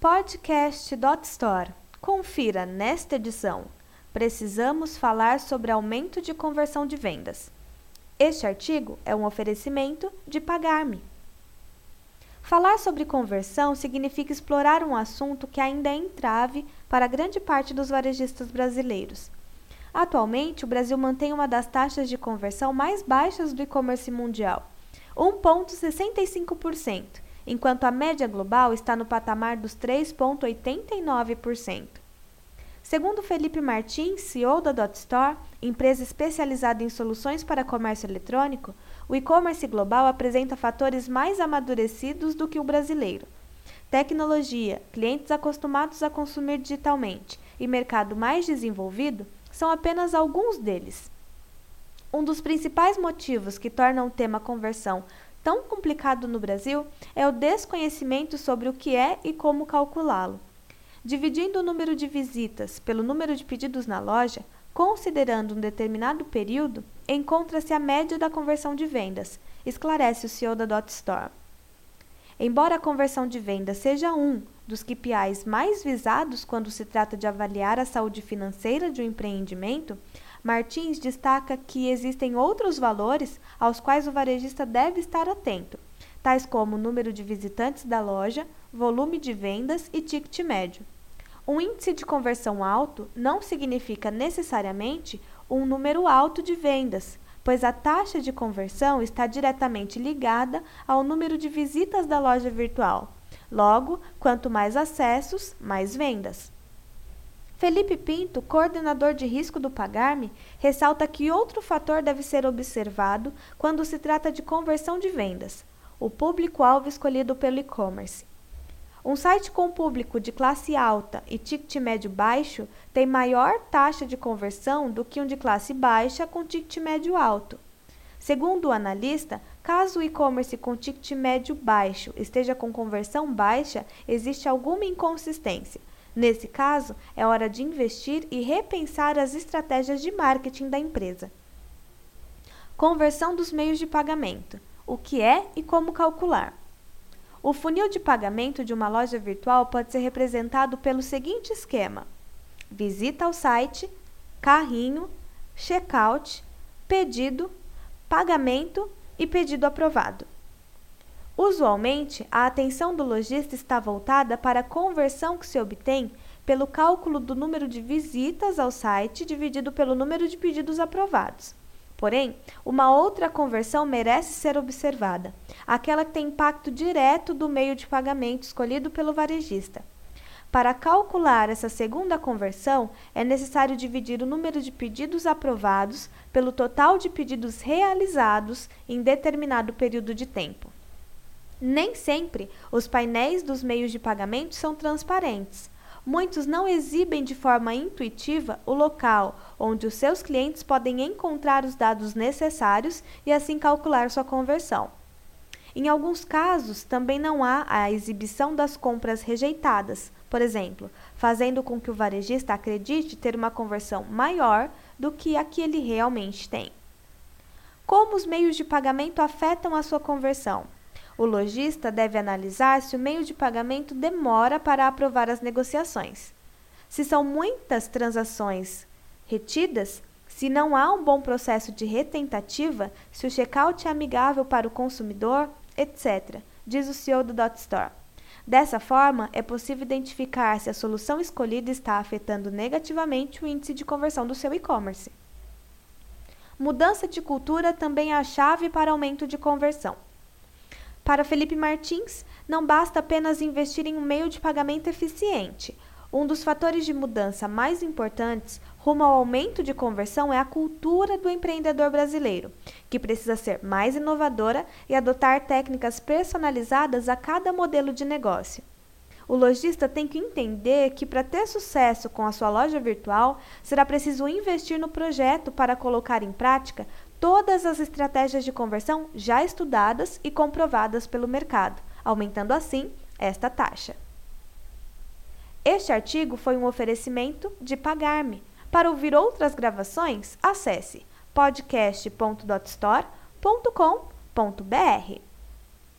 Podcast.store. Confira nesta edição. Precisamos falar sobre aumento de conversão de vendas. Este artigo é um oferecimento de Pagar-me. Falar sobre conversão significa explorar um assunto que ainda é entrave para grande parte dos varejistas brasileiros. Atualmente, o Brasil mantém uma das taxas de conversão mais baixas do e-commerce mundial, 1,65%, enquanto a média global está no patamar dos 3,89%. Segundo Felipe Martins, CEO da DotStore, empresa especializada em soluções para comércio eletrônico, o e-commerce global apresenta fatores mais amadurecidos do que o brasileiro. Tecnologia, clientes acostumados a consumir digitalmente e mercado mais desenvolvido são apenas alguns deles. Um dos principais motivos que tornam o tema conversão tão complicado no Brasil é o desconhecimento sobre o que é e como calculá-lo. Dividindo o número de visitas pelo número de pedidos na loja, considerando um determinado período, encontra-se a média da conversão de vendas, esclarece o CEO da Dot Store. Embora a conversão de vendas seja um dos KPIs mais visados quando se trata de avaliar a saúde financeira de um empreendimento, Martins destaca que existem outros valores aos quais o varejista deve estar atento, tais como o número de visitantes da loja, volume de vendas e ticket médio. Um índice de conversão alto não significa necessariamente um número alto de vendas, pois a taxa de conversão está diretamente ligada ao número de visitas da loja virtual. Logo, quanto mais acessos, mais vendas. Felipe Pinto, coordenador de risco do Pagarme, ressalta que outro fator deve ser observado quando se trata de conversão de vendas: o público-alvo escolhido pelo e-commerce. Um site com público de classe alta e ticket médio baixo tem maior taxa de conversão do que um de classe baixa com ticket médio alto. Segundo o analista, caso o e-commerce com ticket médio baixo esteja com conversão baixa, existe alguma inconsistência, Nesse caso, é hora de investir e repensar as estratégias de marketing da empresa. Conversão dos meios de pagamento: o que é e como calcular. O funil de pagamento de uma loja virtual pode ser representado pelo seguinte esquema: visita ao site, carrinho, checkout, pedido, pagamento e pedido aprovado. Usualmente, a atenção do lojista está voltada para a conversão que se obtém pelo cálculo do número de visitas ao site dividido pelo número de pedidos aprovados. Porém, uma outra conversão merece ser observada, aquela que tem impacto direto do meio de pagamento escolhido pelo varejista. Para calcular essa segunda conversão, é necessário dividir o número de pedidos aprovados pelo total de pedidos realizados em determinado período de tempo. Nem sempre os painéis dos meios de pagamento são transparentes. Muitos não exibem de forma intuitiva o local onde os seus clientes podem encontrar os dados necessários e assim calcular sua conversão. Em alguns casos, também não há a exibição das compras rejeitadas, por exemplo, fazendo com que o varejista acredite ter uma conversão maior do que a que ele realmente tem. Como os meios de pagamento afetam a sua conversão? O lojista deve analisar se o meio de pagamento demora para aprovar as negociações. Se são muitas transações retidas, se não há um bom processo de retentativa, se o checkout é amigável para o consumidor, etc., diz o CEO do Dot Store. Dessa forma, é possível identificar se a solução escolhida está afetando negativamente o índice de conversão do seu e-commerce. Mudança de cultura também é a chave para aumento de conversão. Para Felipe Martins, não basta apenas investir em um meio de pagamento eficiente. Um dos fatores de mudança mais importantes rumo ao aumento de conversão é a cultura do empreendedor brasileiro, que precisa ser mais inovadora e adotar técnicas personalizadas a cada modelo de negócio. O lojista tem que entender que para ter sucesso com a sua loja virtual, será preciso investir no projeto para colocar em prática todas as estratégias de conversão já estudadas e comprovadas pelo mercado, aumentando assim esta taxa. Este artigo foi um oferecimento de Pagar-me. Para ouvir outras gravações, acesse podcast.dotstore.com.br.